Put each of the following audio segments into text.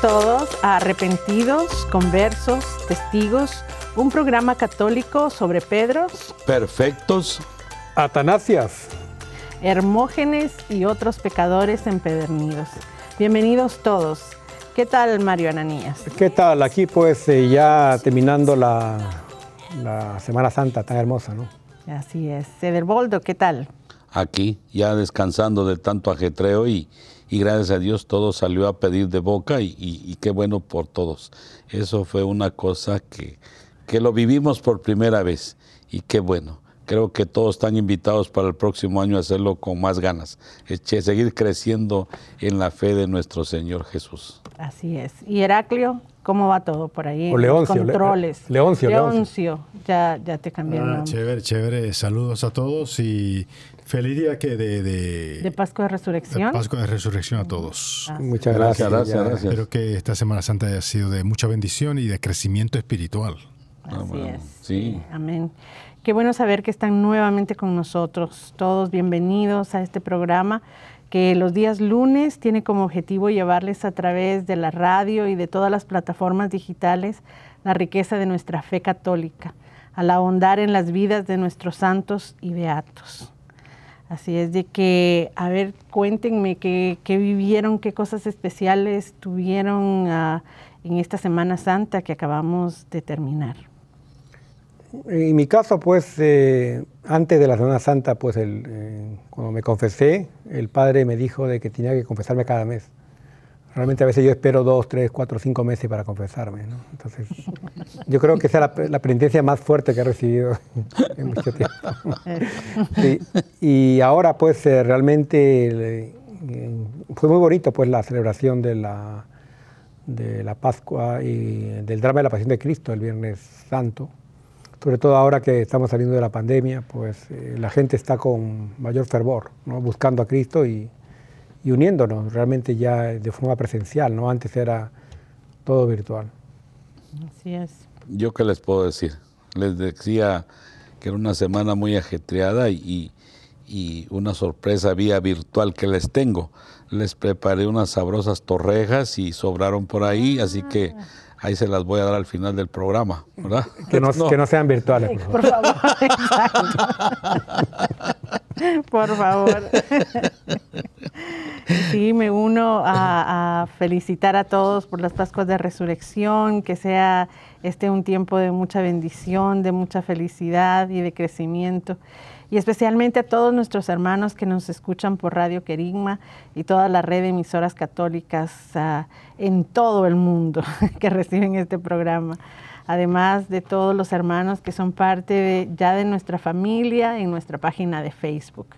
Todos a Arrepentidos, Conversos, Testigos, un programa católico sobre Pedros, Perfectos, Atanasias, Hermógenes y otros pecadores empedernidos. Bienvenidos todos. ¿Qué tal, Mario Ananías? ¿Qué tal? Aquí pues eh, ya terminando la, la Semana Santa tan hermosa, ¿no? Así es. Cederboldo, ¿qué tal? Aquí, ya descansando de tanto ajetreo y, y gracias a Dios todo salió a pedir de boca y, qué bueno por todos. Eso fue una cosa que, que lo vivimos por primera vez y qué bueno. Creo que todos están invitados para el próximo año a hacerlo con más ganas, seguir creciendo en la fe de nuestro Señor Jesús. Así es. ¿Y Heraclio? ¿Cómo va todo por ahí? O Leoncio. controles. Leoncio, Leoncio. Ya, ya te cambié el ah, nombre. Chévere, chévere. Saludos a todos y Feliz día que de, de, Pascua de Resurrección. De Pascua de Resurrección a todos. Muchas gracias. Gracias, gracias. Espero que esta Semana Santa haya sido de mucha bendición y de crecimiento espiritual. Así es. Sí. Amén. Qué bueno saber que están nuevamente con nosotros. Todos bienvenidos a este programa que los días lunes tiene como objetivo llevarles a través de la radio y de todas las plataformas digitales la riqueza de nuestra fe católica, al ahondar en las vidas de nuestros santos y beatos. Así es de que, a ver, cuéntenme qué, vivieron, qué cosas especiales tuvieron ah, en esta Semana Santa que acabamos de terminar. En mi caso, pues, eh, antes de la Semana Santa, pues, el, eh, cuando me confesé, el padre me dijo de que tenía que confesarme cada mes. Realmente a veces yo espero dos, tres, cuatro, cinco meses para confesarme. ¿no? Entonces, yo creo que esa es la, penitencia más fuerte que he recibido en mucho tiempo. y ahora, pues, eh, realmente eh, fue muy bonito pues, la celebración de la, de la Pascua y del drama de la Pasión de Cristo el Viernes Santo. Sobre todo ahora que estamos saliendo de la pandemia, pues eh, la gente está con mayor fervor, ¿no? buscando a Cristo y, y uniéndonos realmente ya de forma presencial, ¿no? Antes era todo virtual. Así es. Yo qué les puedo decir. Les decía que era una semana muy ajetreada y, y una sorpresa vía virtual que les tengo. Les preparé unas sabrosas torrejas y sobraron por ahí, así que ah. ahí se las voy a dar al final del programa, ¿verdad? Que no, Que no sean virtuales. Por favor. Por favor. Sí, me uno a, felicitar a todos por las Pascuas de Resurrección, que sea este un tiempo de mucha bendición, de mucha felicidad y de crecimiento. Y especialmente a todos nuestros hermanos que nos escuchan por Radio Querigma y toda la red de emisoras católicas ah, en todo el mundo que reciben este programa además de todos los hermanos que son parte ya de nuestra familia en nuestra página de Facebook.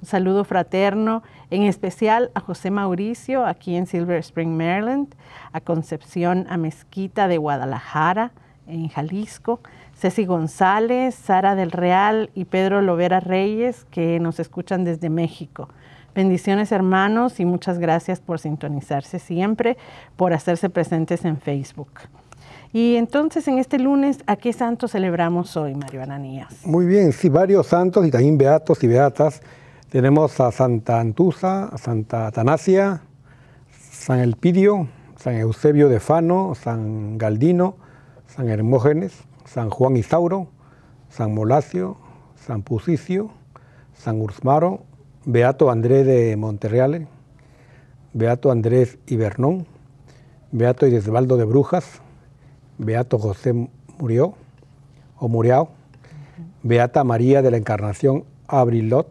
Un saludo fraterno, en especial a José Mauricio, aquí en Silver Spring, Maryland, a Concepción a Mezquita de Guadalajara, en Jalisco, Ceci González, Sara del Real y Pedro Lovera Reyes, que nos escuchan desde México. Bendiciones hermanos y muchas gracias por sintonizarse siempre, por hacerse presentes en Facebook. Y entonces en este lunes, ¿a qué santo celebramos hoy, Mario Ananías? Muy bien, sí, varios santos y también beatos y beatas. Tenemos a Santa Antusa, a Santa Atanasia, San Elpidio, San Eusebio de Fano, San Galdino, San Hermógenes, San Juan Isauro, San Molacio, San Pusicio, San Ursmaro, Beato Andrés de Monterreale, Beato Andrés Ibernón, Beato Idesbaldo de Brujas, Beato José murió o murió, Beata María de la Encarnación Abrilot,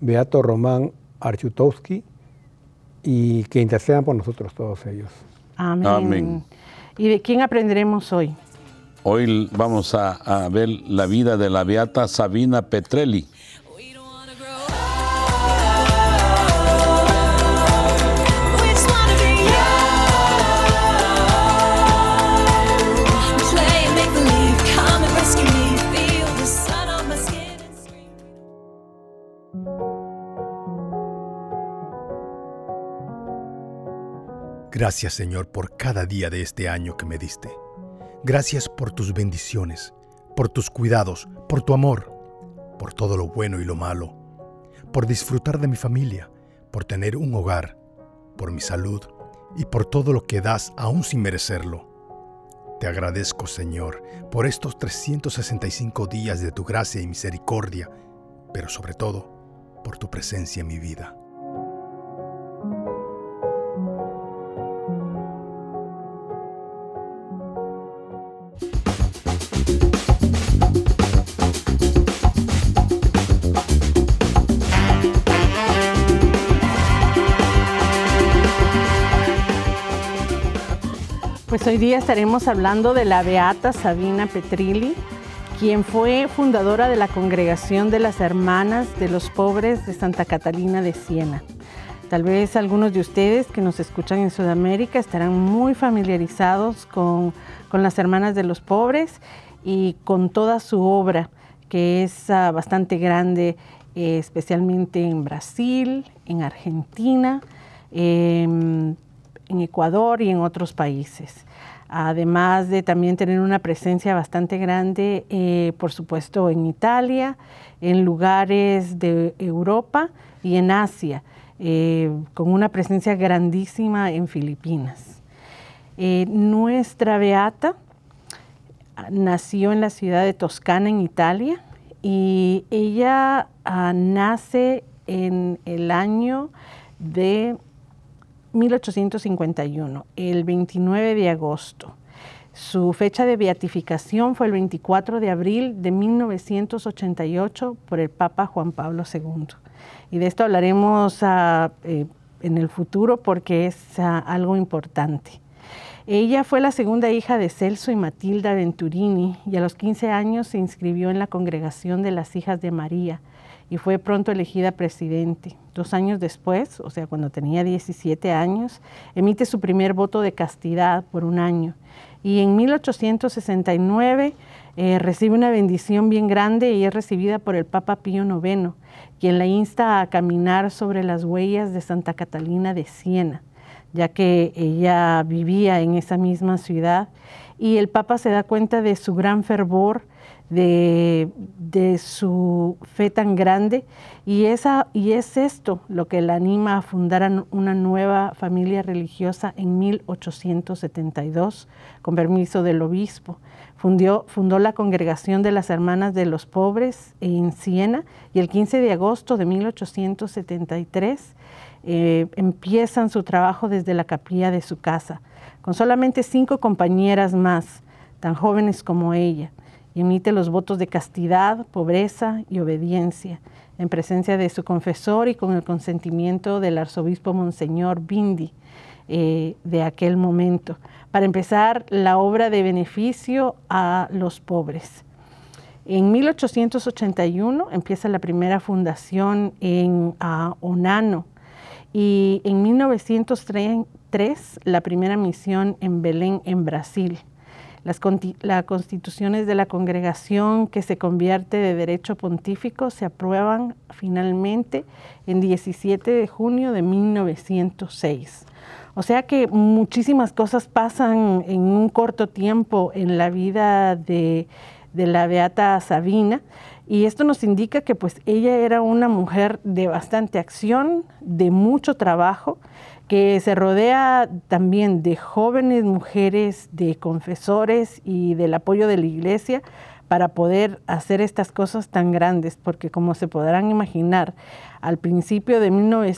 Beato Román Archutowski y que intercedan por nosotros todos ellos. Amén. ¿Y de quién aprenderemos hoy? Hoy vamos a, a ver la vida de la Beata Sabina Petrelli. Gracias Señor por cada día de este año que me diste. Gracias por tus bendiciones, por tus cuidados, por tu amor, por todo lo bueno y lo malo, por disfrutar de mi familia, por tener un hogar, por mi salud y por todo lo que das aún sin merecerlo. Te agradezco Señor por estos 365 días de tu gracia y misericordia, pero sobre todo por tu presencia en mi vida. Hoy día estaremos hablando de la Beata Sabina Petrilli, quien fue fundadora de la Congregación de las Hermanas de los Pobres de Santa Catalina de Siena. Tal vez algunos de ustedes que nos escuchan en Sudamérica estarán muy familiarizados con, las Hermanas de los Pobres y con toda su obra, que es ah, bastante grande, eh, especialmente en Brasil, en Argentina. Em, en Ecuador y en otros países. Además de también tener una presencia bastante grande, eh, por supuesto, en Italia, en lugares de Europa y en Asia, eh, con una presencia grandísima en Filipinas. Eh, nuestra Beata nació en la ciudad de Toscana, en Italia, y ella ah, nace en el año de 1851, el 29 de agosto. Su fecha de beatificación fue el 24 de abril de 1988 por el Papa Juan Pablo II. Y de esto hablaremos ah, eh, en el futuro porque es ah, algo importante. Ella fue la segunda hija de Celso y Matilda Venturini y a los 15 años se inscribió en la congregación de las hijas de María y fue pronto elegida presidente. Dos años después, o sea, cuando tenía 17 años, emite su primer voto de castidad por un año. Y en 1869 eh, recibe una bendición bien grande y es recibida por el Papa Pío IX, quien la insta a caminar sobre las huellas de Santa Catalina de Siena, ya que ella vivía en esa misma ciudad. Y el Papa se da cuenta de su gran fervor de, su fe tan grande y, esa, y es esto lo que la anima a fundar una nueva familia religiosa en 1872 con permiso del obispo. Fundió, fundó la Congregación de las Hermanas de los Pobres en Siena y el 15 de agosto de 1873 eh, empiezan su trabajo desde la capilla de su casa, con solamente cinco compañeras más, tan jóvenes como ella emite los votos de castidad, pobreza y obediencia en presencia de su confesor y con el consentimiento del arzobispo Monseñor Bindi eh, de aquel momento, para empezar la obra de beneficio a los pobres. En 1881 empieza la primera fundación en Onano y en 1903 la primera misión en Belén, en Brasil las, constituciones de la congregación que se convierte de derecho pontífico se aprueban finalmente en 17 de junio de 1906. O sea que muchísimas cosas pasan en un corto tiempo en la vida de, de la Beata Sabina y esto nos indica que pues ella era una mujer de bastante acción, de mucho trabajo que se rodea también de jóvenes mujeres, de confesores y del apoyo de la iglesia para poder hacer estas cosas tan grandes, porque como se podrán imaginar, al principio de,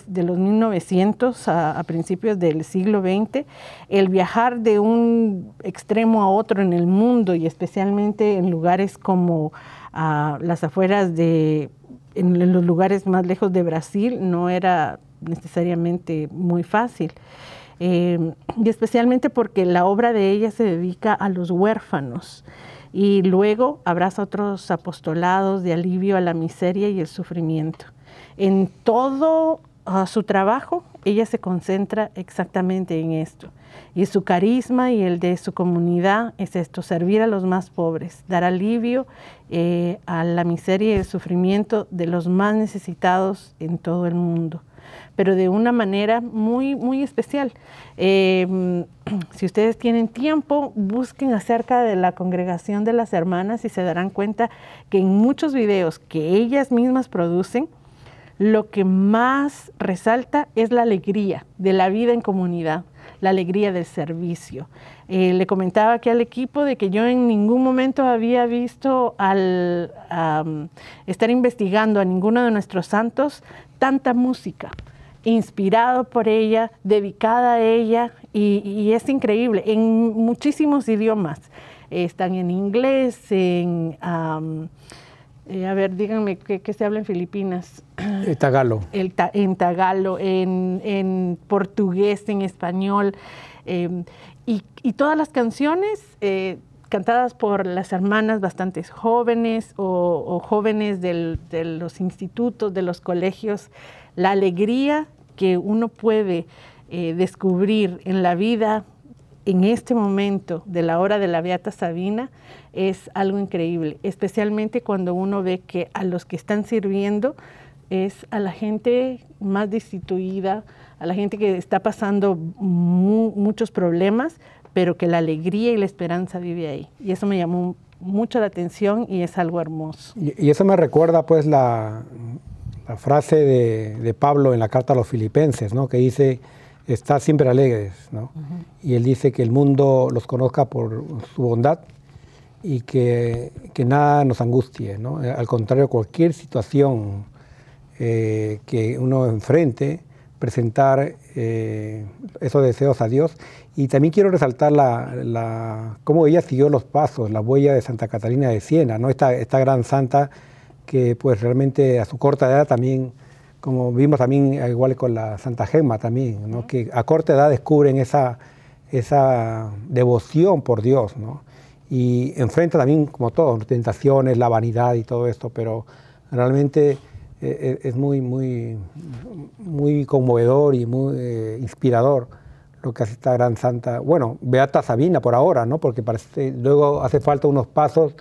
de los 1900, a, principios del siglo XX, el viajar de un extremo a otro en el mundo y especialmente en lugares como ah, las afueras de, en los lugares más lejos de Brasil, no era necesariamente muy fácil. Eh, y especialmente porque la obra de ella se dedica a los huérfanos y luego abraza otros apostolados de alivio a la miseria y el sufrimiento. En todo ah, su trabajo, ella se concentra exactamente en esto. Y su carisma y el de su comunidad es esto, servir a los más pobres, dar alivio eh, a la miseria y el sufrimiento de los más necesitados en todo el mundo pero de una manera muy, muy especial. Em, si ustedes tienen tiempo, busquen acerca de la congregación de las hermanas y se darán cuenta que en muchos videos que ellas mismas producen, lo que más resalta es la alegría de la vida en comunidad, la alegría del servicio. Eh, le comentaba aquí al equipo de que yo en ningún momento había visto al estar investigando a ninguno de nuestros santos tanta música inspirado por ella, dedicada a ella y, es increíble, en muchísimos idiomas. están en inglés, en... Eh, a ver, díganme ¿qué, se habla en Filipinas. El tagalo. El en tagalo, en, portugués, en español. Em, y, todas las canciones eh, cantadas por las hermanas bastante jóvenes o, jóvenes de los institutos, de los colegios la alegría que uno puede eh, descubrir en la vida en este momento de la hora de la Beata Sabina es algo increíble, especialmente cuando uno ve que a los que están sirviendo es a la gente más destituida, a la gente que está pasando muchos problemas, pero que la alegría y la esperanza vive ahí. Y eso me llamó mucho la atención y es algo hermoso. y eso me recuerda pues la, la frase de, Pablo en la carta a los filipenses, ¿no? que dice, está siempre alegres, ¿no? y él dice que el mundo los conozca por su bondad y que, que nada nos angustie, ¿no? al contrario, cualquier situación eh, que uno enfrente, presentar eh, esos deseos a Dios. Y también quiero resaltar la, la, cómo ella siguió los pasos, la huella de Santa Catalina de Siena, ¿no? esta, esta gran santa que pues realmente a su corta edad también, como vimos también igual con la Santa Gema también, ¿no? que a corta edad descubren esa, esa devoción por Dios, ¿no? y enfrenta también, como todo, tentaciones, la vanidad y todo esto, pero realmente eh, eh, es muy, muy, muy conmovedor y muy eh, inspirador lo que hace esta gran santa, bueno, Beata Sabina por ahora, ¿no? porque parece, luego hace falta unos pasos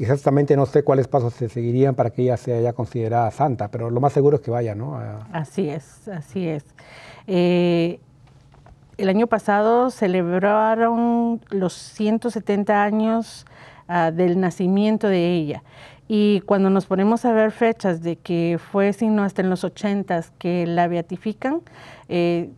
exactamente no sé cuáles pasos se seguirían para que ella sea ya considerada santa, pero lo más seguro es que vaya, ¿no? Así es, así es. Eh, el año pasado celebraron los 170 años ah, del nacimiento de ella. Y cuando nos ponemos a ver fechas de que fue sino hasta en los ochentas que la beatifican, eh,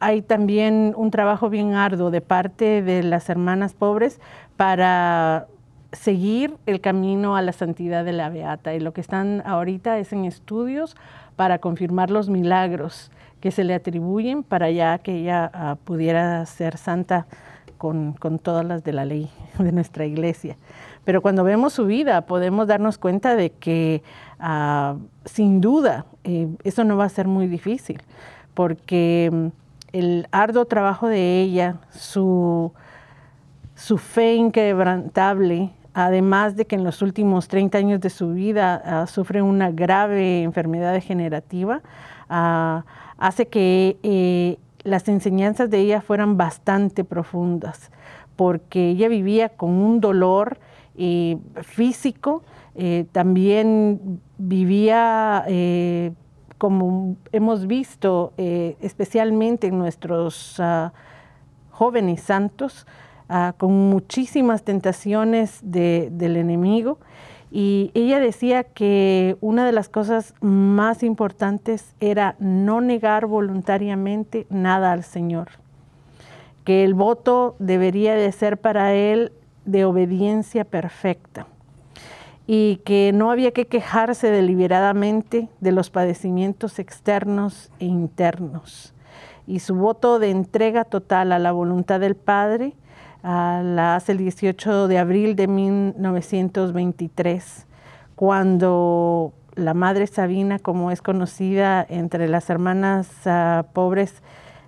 hay también un trabajo bien arduo de parte de las hermanas pobres para seguir el camino a la santidad de la beata. Y lo que están ahorita es en estudios para confirmar los milagros que se le atribuyen para ya que ella ah, pudiera ser santa con, todas las de la ley de nuestra iglesia. Pero cuando vemos su vida podemos darnos cuenta de que ah, sin duda eh, eso no va a ser muy difícil, porque mm, el arduo trabajo de ella, su, su fe inquebrantable, además de que en los últimos 30 años de su vida ah, sufre una grave enfermedad degenerativa, ah, hace que eh, las enseñanzas de ella fueran bastante profundas, porque ella vivía con un dolor eh, físico, eh, también vivía, como hemos visto, especialmente en nuestros ah, jóvenes santos, Ah, con muchísimas tentaciones del enemigo. Y ella decía que una de las cosas más importantes era no negar voluntariamente nada al Señor, que el voto debería de ser para él de obediencia perfecta y que no había que quejarse deliberadamente de los padecimientos externos e internos. Y su voto de entrega total a la voluntad del Padre la hace el 18 de abril de 1923, cuando la Madre Sabina, como es conocida entre las hermanas ah, pobres,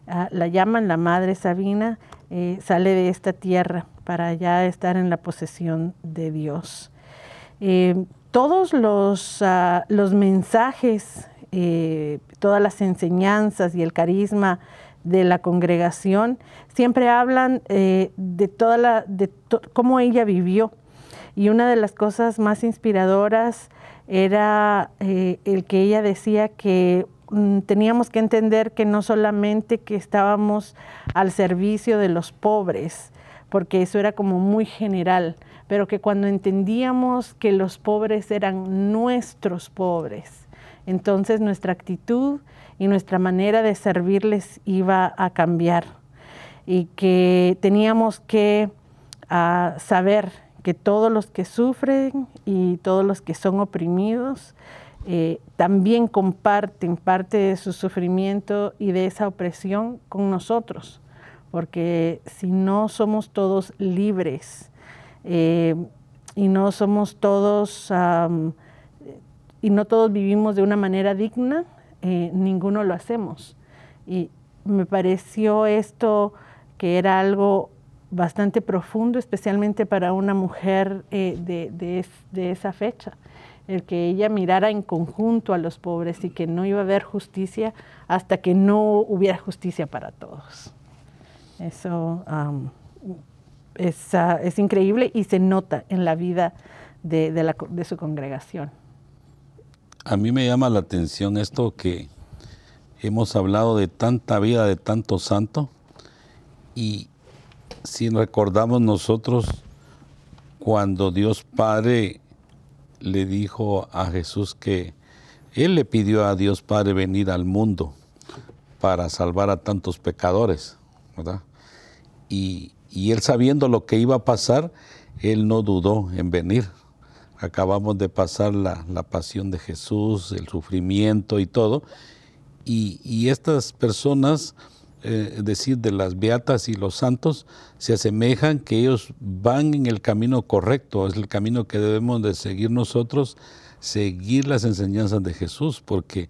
ah, la llaman la Madre Sabina, eh, sale de esta tierra para ya estar en la posesión de Dios. Eh, todos los, ah, los mensajes, eh, todas las enseñanzas y el carisma de la congregación siempre hablan eh, de toda la de cómo ella vivió. Y una de las cosas más inspiradoras era eh, el que ella decía que mm, teníamos que entender que no solamente que estábamos al servicio de los pobres porque eso era como muy general pero que cuando entendíamos que los pobres eran nuestros pobres entonces nuestra actitud y nuestra manera de servirles iba a cambiar. Y que teníamos que ah, saber que todos los que sufren y todos los que son oprimidos eh, también comparten parte de su sufrimiento y de esa opresión con nosotros, porque si no somos todos libres eh, y no somos todos, y no todos vivimos de una manera digna, eh, ninguno lo hacemos. Y me pareció esto que era algo bastante profundo, especialmente para una mujer eh, de, esa fecha, el que ella mirara en conjunto a los pobres y que no iba a haber justicia hasta que no hubiera justicia para todos. Eso es, ah, es, increíble y se nota en la vida de su congregación. A mí me llama la atención esto que hemos hablado de tanta vida, de tanto santo, y si recordamos nosotros cuando Dios Padre le dijo a Jesús que Él le pidió a Dios Padre venir al mundo para salvar a tantos pecadores, ¿verdad? Y, y Él sabiendo lo que iba a pasar, Él no dudó en venir, acabamos de pasar la, pasión de Jesús, el sufrimiento y todo, y, estas personas, eh, es decir, de las beatas y los santos, se asemejan que ellos van en el camino correcto, es el camino que debemos de seguir nosotros, seguir las enseñanzas de Jesús, porque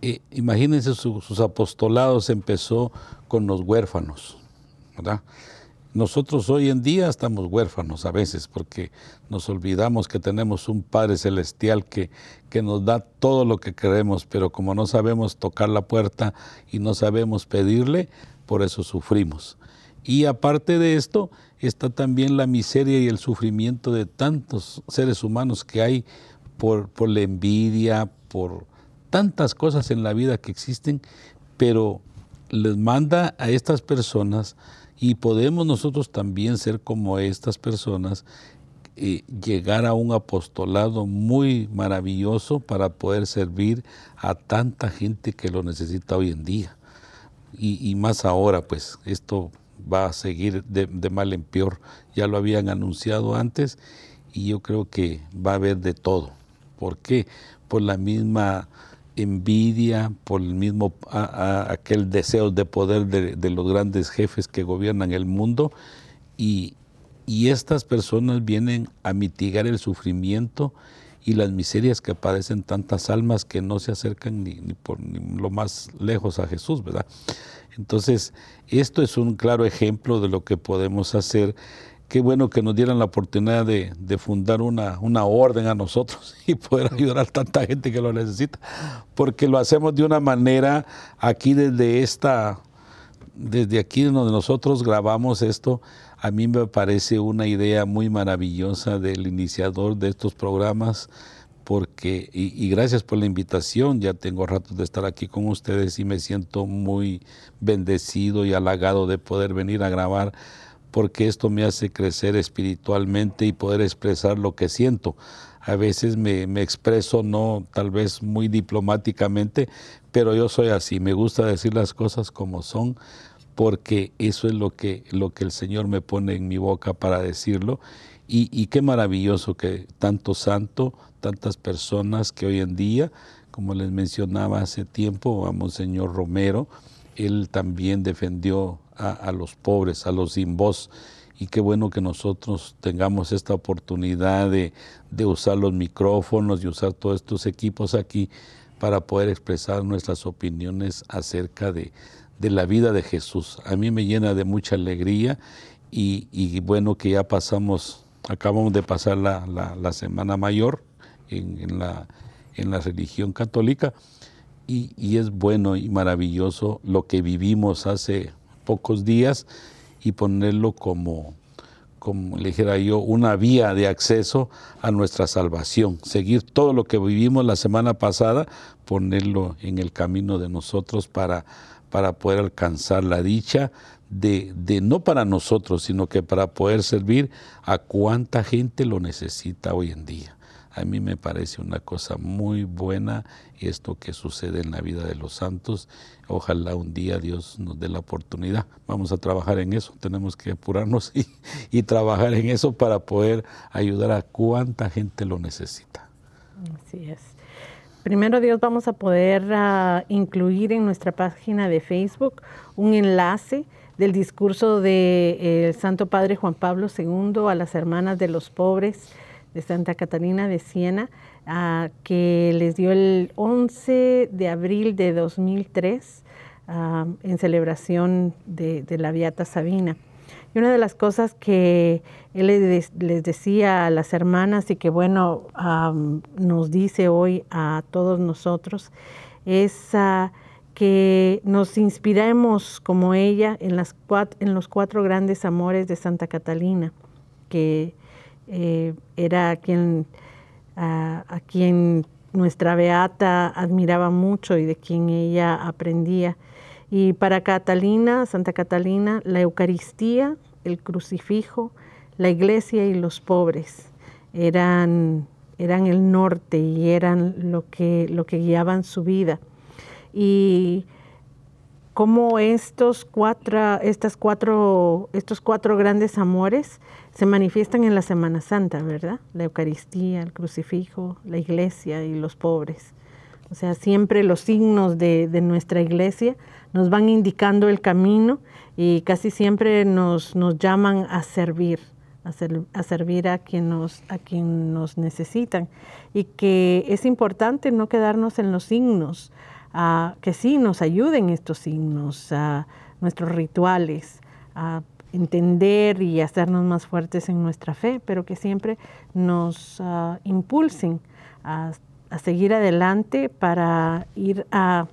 eh, imagínense sus apostolados empezó con los huérfanos, ¿verdad? Nosotros hoy en día estamos huérfanos a veces porque nos olvidamos que tenemos un Padre Celestial que, que nos da todo lo que queremos, pero como no sabemos tocar la puerta y no sabemos pedirle, por eso sufrimos. Y aparte de esto, está también la miseria y el sufrimiento de tantos seres humanos que hay por, por la envidia, por tantas cosas en la vida que existen, pero les manda a estas personas y podemos nosotros también ser como estas personas eh, llegar a un apostolado muy maravilloso para poder servir a tanta gente que lo necesita hoy en día. Y, más ahora, pues esto va a seguir de, de, mal en peor. Ya lo habían anunciado antes y yo creo que va a haber de todo. ¿Por qué? Por la misma envidia, por el mismo aquel deseo de poder de, los grandes jefes que gobiernan el mundo y, estas personas vienen a mitigar el sufrimiento y las miserias que padecen tantas almas que no se acercan ni, por lo más lejos a Jesús, ¿verdad? Entonces, esto es un claro ejemplo de lo que podemos hacer qué bueno que nos dieran la oportunidad de, fundar una, una, orden a nosotros y poder ayudar a tanta gente que lo necesita, porque lo hacemos de una manera aquí desde esta, desde aquí donde nosotros grabamos esto, a mí me parece una idea muy maravillosa del iniciador de estos programas, porque, y, y, gracias por la invitación, ya tengo rato de estar aquí con ustedes y me siento muy bendecido y halagado de poder venir a grabar porque esto me hace crecer espiritualmente y poder expresar lo que siento. A veces me, expreso no tal vez muy diplomáticamente, pero yo soy así, me gusta decir las cosas como son, porque eso es lo que, lo que el Señor me pone en mi boca para decirlo. Y, y qué maravilloso que tanto santo, tantas personas que hoy en día, como les mencionaba hace tiempo a Monseñor Romero, él también defendió a, los pobres, a los sin voz. Y qué bueno que nosotros tengamos esta oportunidad de, usar los micrófonos y usar todos estos equipos aquí para poder expresar nuestras opiniones acerca de, la vida de Jesús. A mí me llena de mucha alegría y, bueno que ya pasamos, acabamos de pasar la, Semana Mayor en, la, en la religión católica y, es bueno y maravilloso lo que vivimos hace pocos días y ponerlo como, como le dijera yo, una vía de acceso a nuestra salvación. Seguir todo lo que vivimos la semana pasada, ponerlo en el camino de nosotros para, para poder alcanzar la dicha de, de, no para nosotros, sino que para poder servir a cuánta gente lo necesita hoy en día. A mí me parece una cosa muy buena esto que sucede en la vida de los santos. Ojalá un día Dios nos dé la oportunidad. Vamos a trabajar en eso. Tenemos que apurarnos y, trabajar en eso para poder ayudar a cuánta gente lo necesita. Así es. Primero Dios vamos a poder ah, incluir en nuestra página de Facebook un enlace del discurso del de, eh, Santo Padre Juan Pablo II a las hermanas de los pobres de Santa Catalina de Siena, ah, que les dio el 11 de abril de 2003 ah, en celebración de, la Beata Sabina. Y una de las cosas que él les, decía a las hermanas y que bueno nos dice hoy a todos nosotros es ah, que nos inspiremos como ella en, los cuatro grandes amores de Santa Catalina, que eh, era a quien, a, quien nuestra Beata admiraba mucho y de quien ella aprendía. Y para Catalina, Santa Catalina, la Eucaristía, el crucifijo, la iglesia y los pobres eran, eran el norte y eran lo que, lo que guiaban su vida. Y cómo estos cuatro, estas cuatro, estos cuatro grandes amores se manifiestan en la Semana Santa, ¿verdad? La Eucaristía, el crucifijo, la iglesia y los pobres. O sea, siempre los signos de, nuestra iglesia nos van indicando el camino y casi siempre nos, nos llaman a servir, a, a, servir a quien, nos, a quien nos necesitan. Y que es importante no quedarnos en los signos, que sí nos ayuden estos signos, a nuestros rituales, a entender y hacernos más fuertes en nuestra fe, pero que siempre nos ah, impulsen a, seguir adelante para ir a,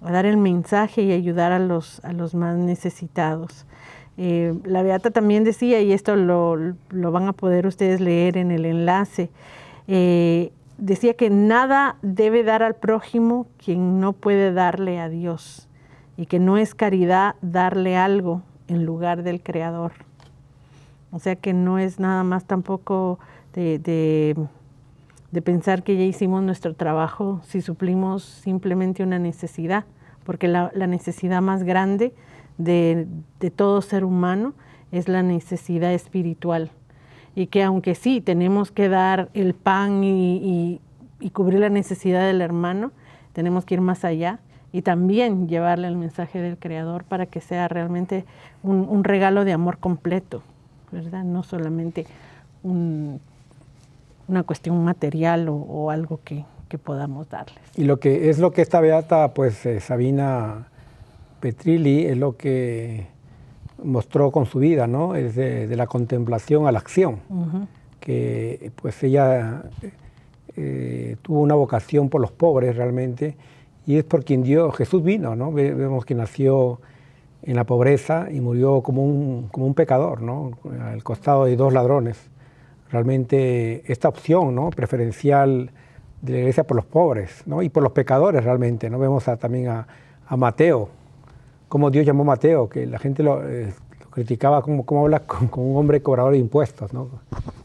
dar el mensaje y ayudar a los, a los más necesitados. Eh, la Beata también decía, y esto lo, lo, van a poder ustedes leer en el enlace, eh, decía que nada debe dar al prójimo quien no puede darle a Dios y que no es caridad darle algo en lugar del Creador. O sea que no es nada más tampoco de, pensar que ya hicimos nuestro trabajo si suplimos simplemente una necesidad, porque la, necesidad más grande de, todo ser humano es la necesidad espiritual. Y que aunque sí tenemos que dar el pan y cubrir la necesidad del hermano, tenemos que ir más allá y también llevarle el mensaje del Creador para que sea realmente un, regalo de amor completo, ¿verdad? No solamente una cuestión material o, algo que, podamos darles. Y lo que es lo que esta beata, pues eh, Sabina Petrilli, es lo que mostró con su vida, ¿no? Es de, la contemplación a la acción, que pues ella eh, tuvo una vocación por los pobres realmente y es por quien Dios, Jesús vino, ¿no? Vemos que nació en la pobreza y murió como un, como un pecador, ¿no? Al costado de dos ladrones. Realmente esta opción, ¿no? Preferencial de la iglesia por los pobres, ¿no? Y por los pecadores realmente, ¿no? Vemos también a, Mateo, cómo Dios llamó a Mateo, que la gente lo, eh, criticaba, cómo, cómo hablas con, un hombre cobrador de impuestos, ¿no?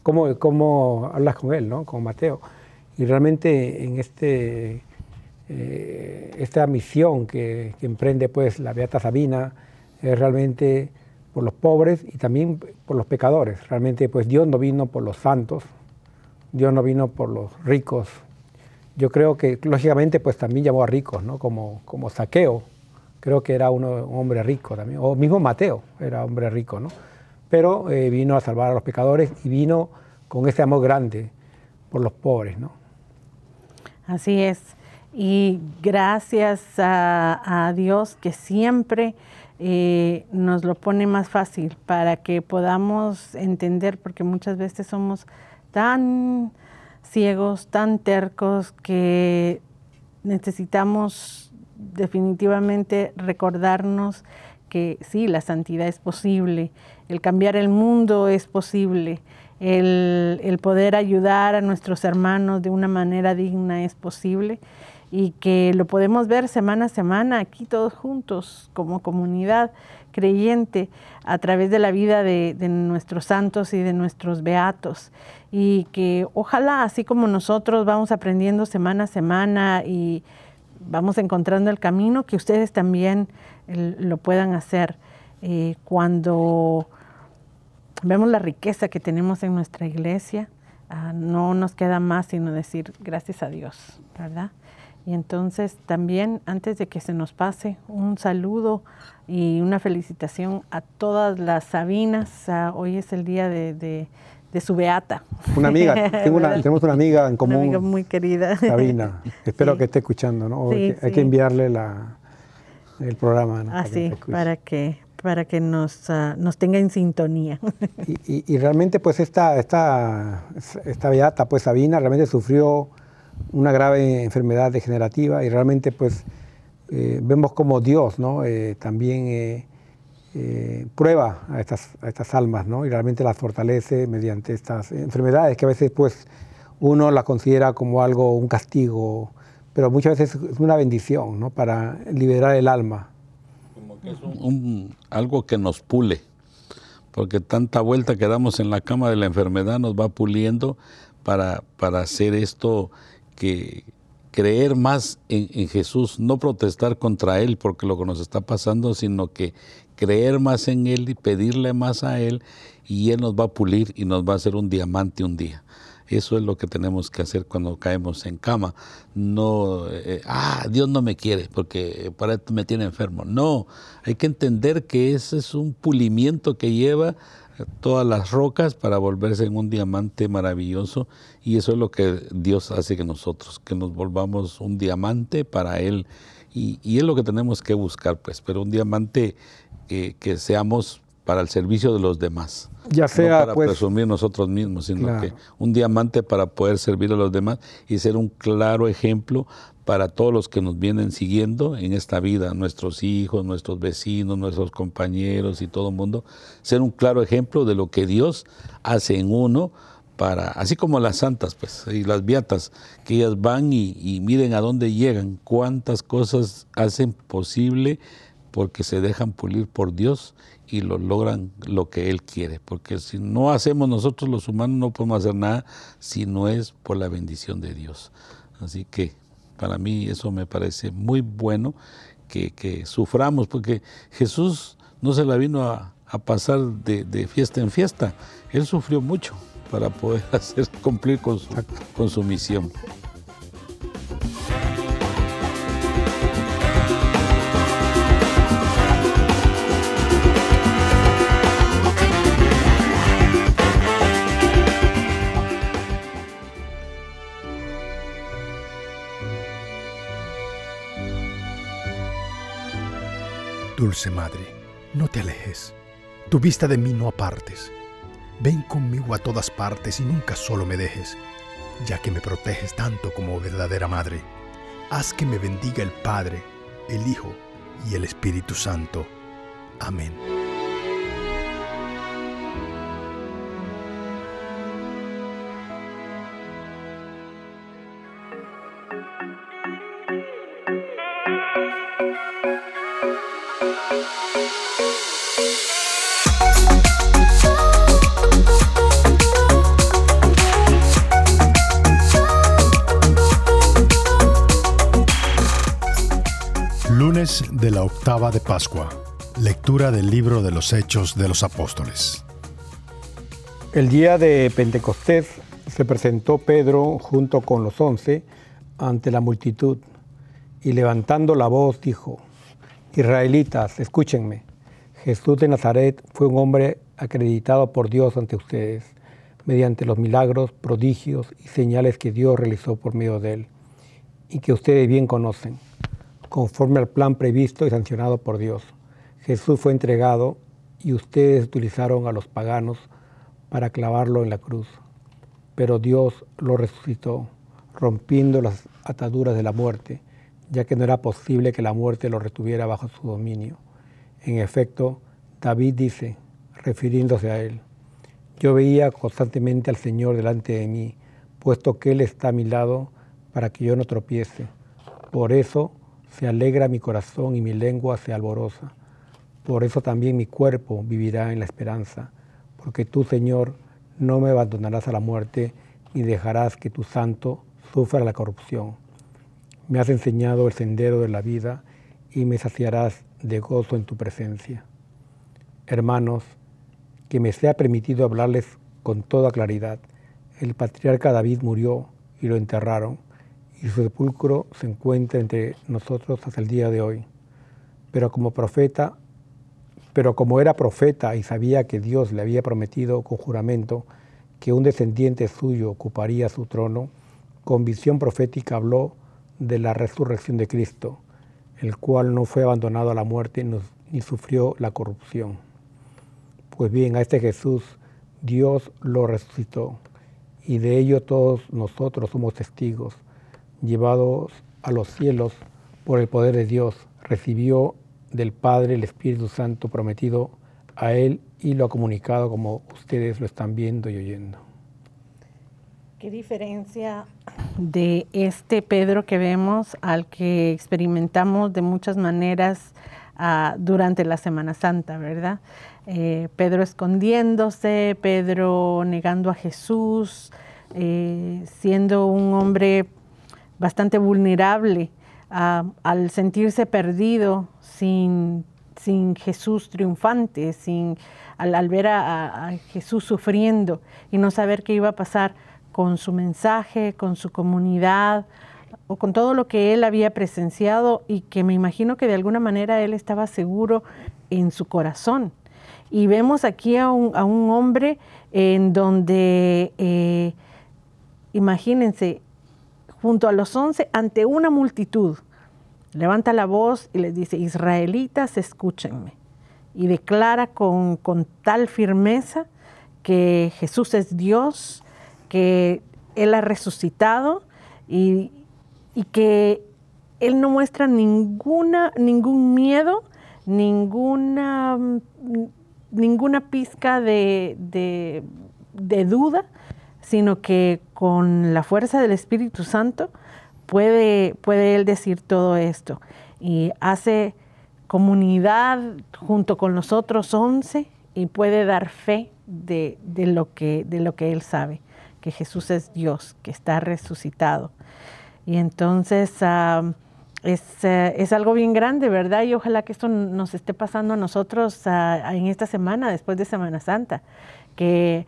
¿Cómo, cómo hablas con él, ¿no? Con Mateo. Y realmente en este eh, esta misión que, emprende pues la Beata Sabina es realmente por los pobres y también por los pecadores. Realmente pues Dios no vino por los santos, Dios no vino por los ricos. Yo creo que lógicamente pues también llamó a ricos, ¿no? Como, como Saqueo, creo que era un hombre rico también, o mismo Mateo era hombre rico, ¿no? Pero eh, vino a salvar a los pecadores y vino con este amor grande por los pobres, ¿no? Así es. Y gracias a, Dios que siempre eh, nos lo pone más fácil para que podamos entender, porque muchas veces somos tan ciegos, tan tercos, que necesitamos definitivamente recordarnos que sí, la santidad es posible, el cambiar el mundo es posible, el, el poder ayudar a nuestros hermanos de una manera digna es posible y que lo podemos ver semana a semana aquí todos juntos como comunidad creyente a través de la vida de, nuestros santos y de nuestros beatos. Y que ojalá así como nosotros vamos aprendiendo semana a semana y vamos encontrando el camino que ustedes también lo puedan hacer eh, cuando vemos la riqueza que tenemos en nuestra iglesia ah, no nos queda más sino decir gracias a Dios verdad y entonces también, antes de que se nos pase, un saludo y una felicitación a todas las Sabinas. Hoy es el día de, su beata. Una amiga, tenemos una amiga en común. Una amiga muy querida. Sabina. Espero que esté escuchando, ¿no? hay que enviarle la, el programa. ¿no? Así, para que, para que nos, ah, nos tenga en sintonía. Y, realmente, pues, esta, esta, esta beata, pues, Sabina, realmente sufrió una grave enfermedad degenerativa y realmente pues eh, vemos como Dios ¿no? Eh, también eh, prueba a estas, a estas almas ¿no? y realmente las fortalece mediante estas enfermedades que a veces pues uno las considera como algo, un castigo, pero muchas veces es una bendición ¿no? para liberar el alma. Como que es algo que nos pule, porque tanta vuelta que damos en la cama de la enfermedad nos va puliendo para, para hacer esto que creer más en, Jesús, no protestar contra Él porque lo que nos está pasando, sino que creer más en Él y pedirle más a Él y Él nos va a pulir y nos va a hacer un diamante un día. Eso es lo que tenemos que hacer cuando caemos en cama. No, eh, ah, Dios no me quiere porque para esto me tiene enfermo. No, hay que entender que ese es un pulimiento que lleva todas las rocas para volverse en un diamante maravilloso. Y eso es lo que Dios hace que nosotros, que nos volvamos un diamante para Él. Y, es lo que tenemos que buscar pues, pero un diamante que seamos para el servicio de los demás. Ya sea no para pues, presumir nosotros mismos, sino que un diamante para poder servir a los demás y ser un claro ejemplo para todos los que nos vienen siguiendo en esta vida, nuestros hijos, nuestros vecinos, nuestros compañeros y todo el mundo, ser un claro ejemplo de lo que Dios hace en uno para, así como las santas, pues, y las beatas, que ellas van y, y miren a dónde llegan, cuántas cosas hacen posible porque se dejan pulir por Dios y lo logran lo que Él quiere. Porque si no hacemos nosotros los humanos, no podemos hacer nada si no es por la bendición de Dios. Así que para mí eso me parece muy bueno que, suframos, porque Jesús no se la vino a, pasar de, fiesta en fiesta. Él sufrió mucho para poder hacer cumplir con con su misión. Dulce Madre, no te alejes, tu vista de mí no apartes. Ven conmigo a todas partes y nunca solo me dejes, ya que me proteges tanto como verdadera Madre. Haz que me bendiga el Padre, el Hijo y el Espíritu Santo. Amén. De la octava de Pascua. Lectura del libro de los Hechos de los Apóstoles. El día de Pentecostés se presentó Pedro junto con los once ante la multitud y levantando la voz dijo, Israelitas, escúchenme, Jesús de Nazaret fue un hombre acreditado por Dios ante ustedes, mediante los milagros, prodigios y señales que Dios realizó por medio de él, y que ustedes bien conocen conforme al plan previsto y sancionado por Dios. Jesús fue entregado y ustedes utilizaron a los paganos para clavarlo en la cruz. Pero Dios lo resucitó, rompiendo las ataduras de la muerte, ya que no era posible que la muerte lo retuviera bajo su dominio. En efecto, David dice, refiriéndose a él, yo veía constantemente al Señor delante de mí, puesto que Él está a mi lado para que yo no tropiece. Por eso se alegra mi corazón y mi lengua se alborosa. Por eso también mi cuerpo vivirá en la esperanza, porque tú, Señor, no me abandonarás a la muerte ni dejarás que tu santo sufra la corrupción. Me has enseñado el sendero de la vida y me saciarás de gozo en tu presencia. Hermanos, que me sea permitido hablarles con toda claridad. El patriarca David murió y lo enterraron y su sepulcro se encuentra entre nosotros hasta el día de hoy. Pero como profeta, pero como era profeta y sabía que Dios le había prometido con juramento que un descendiente suyo ocuparía su trono, con visión profética habló de la resurrección de Cristo, el cual no fue abandonado a la muerte ni sufrió la corrupción. Pues bien, a este Jesús Dios lo resucitó y de ello todos nosotros somos testigos llevados a los cielos por el poder de Dios, recibió del Padre el Espíritu Santo prometido a Él y lo ha comunicado como ustedes lo están viendo y oyendo. ¿Qué diferencia de este Pedro que vemos al que experimentamos de muchas maneras ah, durante la Semana Santa, verdad? Eh, Pedro escondiéndose, Pedro negando a Jesús, eh, siendo un hombre bastante vulnerable al sentirse perdido sin, sin Jesús triunfante, sin, al, ver a, Jesús sufriendo y no saber qué iba a pasar con su mensaje, con su comunidad o con todo lo que él había presenciado y que me imagino que de alguna manera él estaba seguro en su corazón. Y vemos aquí a un, hombre en donde, eh, imagínense, junto a los once ante una multitud. Levanta la voz y les dice, Israelitas, escúchenme. Y declara con, tal firmeza que Jesús es Dios, que Él ha resucitado y, que Él no muestra ninguna, ningún miedo, ninguna, ninguna pizca de, de duda sino que con la fuerza del Espíritu Santo puede, puede Él decir todo esto. Y hace comunidad junto con los otros once y puede dar fe de, lo que, de lo que él sabe, que Jesús es Dios, que está resucitado. Y entonces ah, eh, es, algo bien grande, ¿verdad? Y ojalá que esto nos esté pasando a nosotros ah, en esta semana, después de Semana Santa, que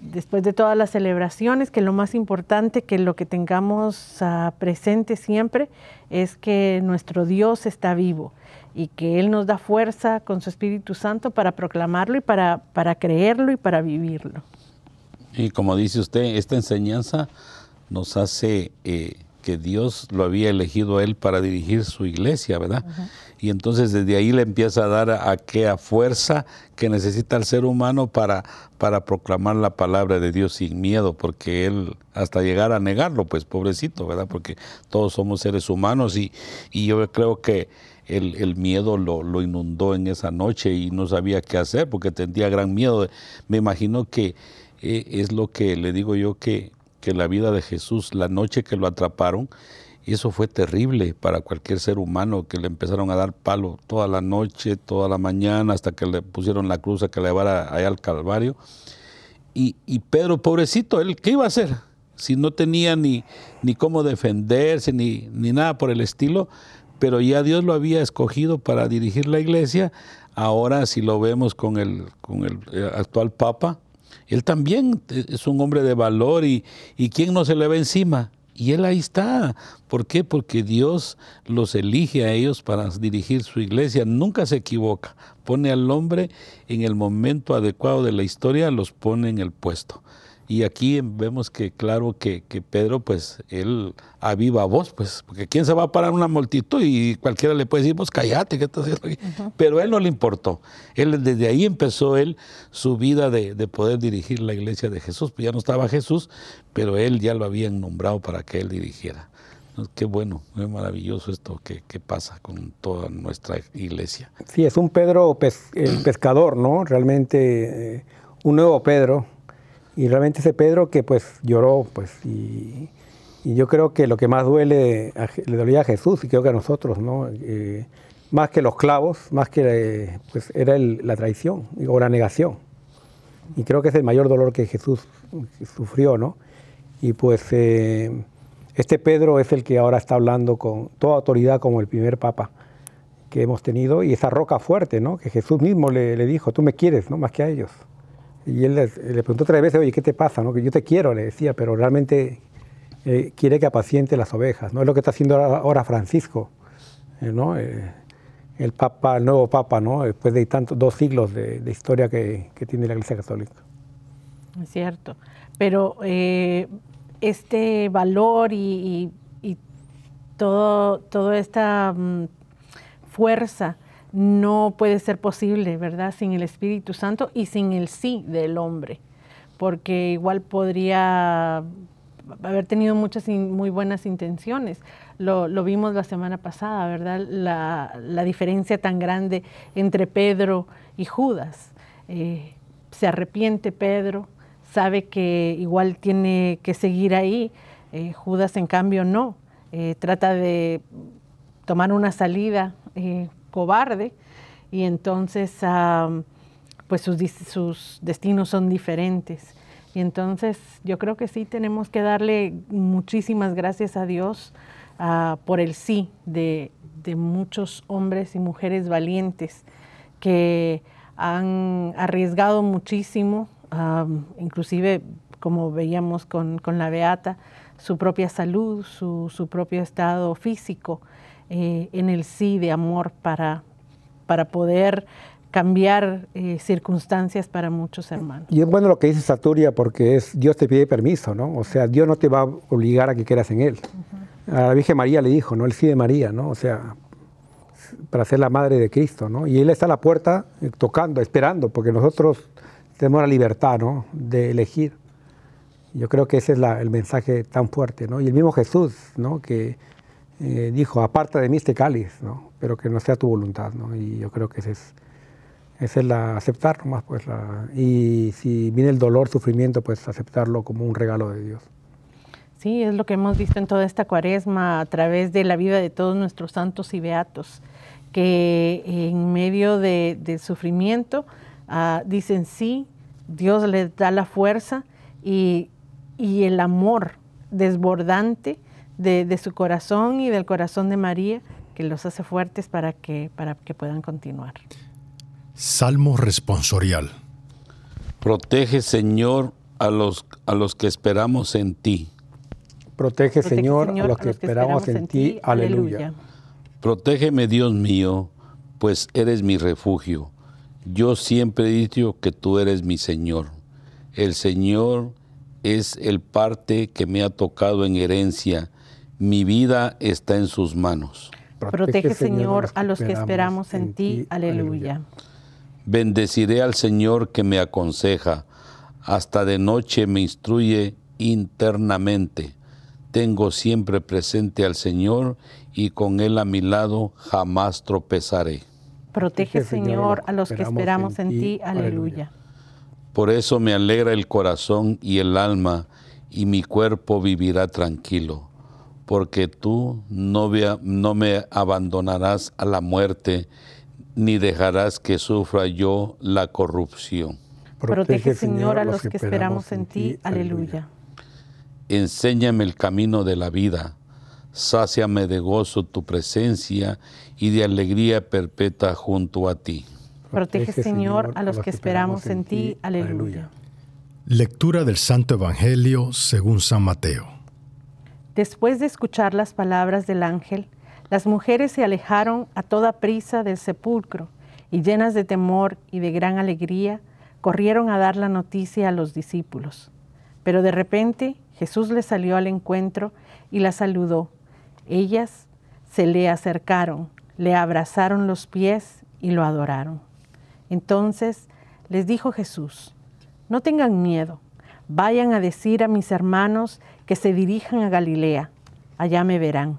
después de todas las celebraciones, que lo más importante, que lo que tengamos ah, presente siempre es que nuestro Dios está vivo y que Él nos da fuerza con su Espíritu Santo para proclamarlo y para, para creerlo y para vivirlo. Y como dice usted, esta enseñanza nos hace eh, que Dios lo había elegido a Él para dirigir su iglesia, ¿verdad? Y entonces desde ahí le empieza a dar aquella fuerza que necesita el ser humano para, para proclamar la palabra de Dios sin miedo, porque Él hasta llegar a negarlo, pues pobrecito, ¿verdad? Porque todos somos seres humanos y, y yo creo que el, miedo lo, inundó en esa noche y no sabía qué hacer porque tenía gran miedo. Me imagino que eh, es lo que le digo yo que, que la vida de Jesús, la noche que lo atraparon, eso fue terrible para cualquier ser humano que le empezaron a dar palo toda la noche, toda la mañana, hasta que le pusieron la cruz a que le llevara allá al Calvario. Y, y Pedro, pobrecito, él, ¿qué iba a hacer? Si no tenía ni, ni cómo defenderse, ni, ni nada por el estilo, pero ya Dios lo había escogido para dirigir la iglesia. Ahora si lo vemos con el, con el eh, actual Papa, él también es un hombre de valor y, y ¿quién no se le ve encima? Y él ahí está. ¿Por qué? Porque Dios los elige a ellos para dirigir su iglesia. Nunca se equivoca. Pone al hombre en el momento adecuado de la historia, los pone en el puesto. Y aquí vemos que claro que, Pedro, pues él aviva voz, pues, porque quién se va a parar una multitud y cualquiera le puede decir, pues cállate, ¿qué estás haciendo aquí? Pero él no le importó. Él desde ahí empezó él su vida de, poder dirigir la iglesia de Jesús. Pues ya no estaba Jesús, pero él ya lo habían nombrado para que él dirigiera. Qué bueno, qué maravilloso esto que, pasa con toda nuestra iglesia. Sí, es un Pedro el pescador, ¿no? Realmente eh, un nuevo Pedro y realmente ese Pedro que pues lloró, pues, y, yo creo que lo que más duele, le dolía a Jesús y creo que a nosotros, ¿no? Eh, más que los clavos, más que, pues, era la traición o la negación. Y creo que es el mayor dolor que Jesús sufrió, ¿no? Y pues eh, este Pedro es el que ahora está hablando con toda autoridad como el primer papa que hemos tenido y esa roca fuerte, ¿no? Que Jesús mismo le, le dijo, tú me quieres, ¿no? Más que a ellos. Y él le, preguntó otra vez, oye, ¿qué te pasa? No? Que yo te quiero, le decía, pero realmente eh, quiere que apaciente las ovejas. ¿no? Es lo que está haciendo ahora Francisco, eh, ¿no? Eh, el papa, el nuevo papa, ¿no? después de tantos, dos siglos de, historia que, tiene la Iglesia Católica. Es cierto, pero este valor y, y, todo, toda esta mm, fuerza no puede ser posible, ¿verdad? Sin el Espíritu Santo y sin el sí del hombre, porque igual podría haber tenido muchas muy buenas intenciones. Lo, vimos la semana pasada, ¿verdad? La, diferencia tan grande entre Pedro y Judas. Eh, se arrepiente Pedro, sabe que igual tiene que seguir ahí. Eh, Judas, en cambio, no. Eh, trata de tomar una salida cobarde y entonces pues sus, destinos son diferentes. Y entonces yo creo que sí tenemos que darle muchísimas gracias a Dios ah, por el sí de, muchos hombres y mujeres valientes que han arriesgado muchísimo, inclusive como veíamos con, la Beata, su propia salud, su, su propio estado físico, eh, en el sí de amor para, para poder cambiar eh, circunstancias para muchos hermanos. Y es bueno lo que dice Saturia porque es Dios te pide permiso, ¿no? O sea, Dios no te va a obligar a que quieras en Él. A la Virgen María le dijo, ¿no? El sí de María, ¿no? O sea, para ser la madre de Cristo, ¿no? Y Él está a la puerta eh, tocando, esperando, porque nosotros tenemos la libertad, ¿no? De elegir. Yo creo que ese es el mensaje tan fuerte, ¿no? Y el mismo Jesús, ¿no? Que eh, dijo, aparta de mí este cáliz, ¿no? pero que no sea tu voluntad. ¿no? Y yo creo que ese es, ese es la, aceptar nomás. Pues, y si viene el dolor, sufrimiento, pues aceptarlo como un regalo de Dios. Sí, es lo que hemos visto en toda esta cuaresma a través de la vida de todos nuestros santos y beatos, que en medio del sufrimiento ah, dicen sí, Dios les da la fuerza y, el amor desbordante de, su corazón y del corazón de María que los hace fuertes para que, para que puedan continuar. Salmo responsorial. Protege, Señor, a los, a los que esperamos en ti. Protege, Señor, a los que, esperamos, en, ti. Aleluya. Protégeme, Dios mío, pues eres mi refugio. Yo siempre he dicho que tú eres mi Señor. El Señor es el parte que me ha tocado en herencia. Mi vida está en sus manos. Protege, Señor, a los que esperamos en ti. Aleluya. Bendeciré al Señor que me aconseja. Hasta de noche me instruye internamente. Tengo siempre presente al Señor y con Él a mi lado jamás tropezaré. Protege, Señor, a los que esperamos en ti. Aleluya. Por eso me alegra el corazón y el alma, y mi cuerpo vivirá tranquilo, porque tú no, no me abandonarás a la muerte, ni dejarás que sufra yo la corrupción. Protege, Señor, a los que esperamos en ti. Aleluya. Enséñame el camino de la vida sáciame de gozo tu presencia y de alegría perpetua junto a ti. Protege, Señor, a los que esperamos en ti. Aleluya. Lectura del Santo Evangelio según San Mateo. Después de escuchar las palabras del ángel, las mujeres se alejaron a toda prisa del sepulcro y llenas de temor y de gran alegría, corrieron a dar la noticia a los discípulos. Pero de repente Jesús les salió al encuentro y la saludó ellas se le acercaron, le abrazaron los pies y lo adoraron. Entonces les dijo Jesús, no tengan miedo, vayan a decir a mis hermanos que se dirijan a Galilea, allá me verán.